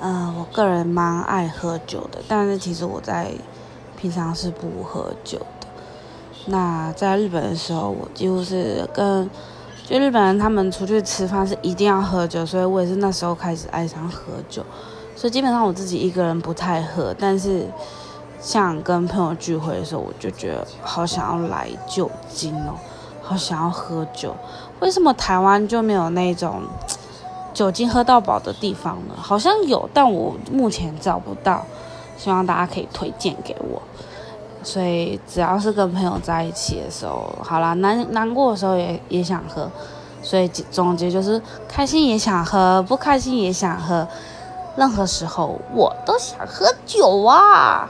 嗯，我个人蛮爱喝酒的，但是其实我在平常是不喝酒的。那在日本的时候，我几乎是跟就日本人他们出去吃饭是一定要喝酒，所以我也是那时候开始爱上喝酒。所以基本上我自己一个人不太喝，但是像跟朋友聚会的时候，我就觉得好想要来酒精哦，好想要喝酒。为什么台湾就没有那种？酒精喝到饱的地方呢，好像有，但我目前找不到。希望大家可以推荐给我。所以只要是跟朋友在一起的时候，好啦，难难过的时候也也想喝。所以总结就是，开心也想喝，不开心也想喝，任何时候我都想喝酒啊。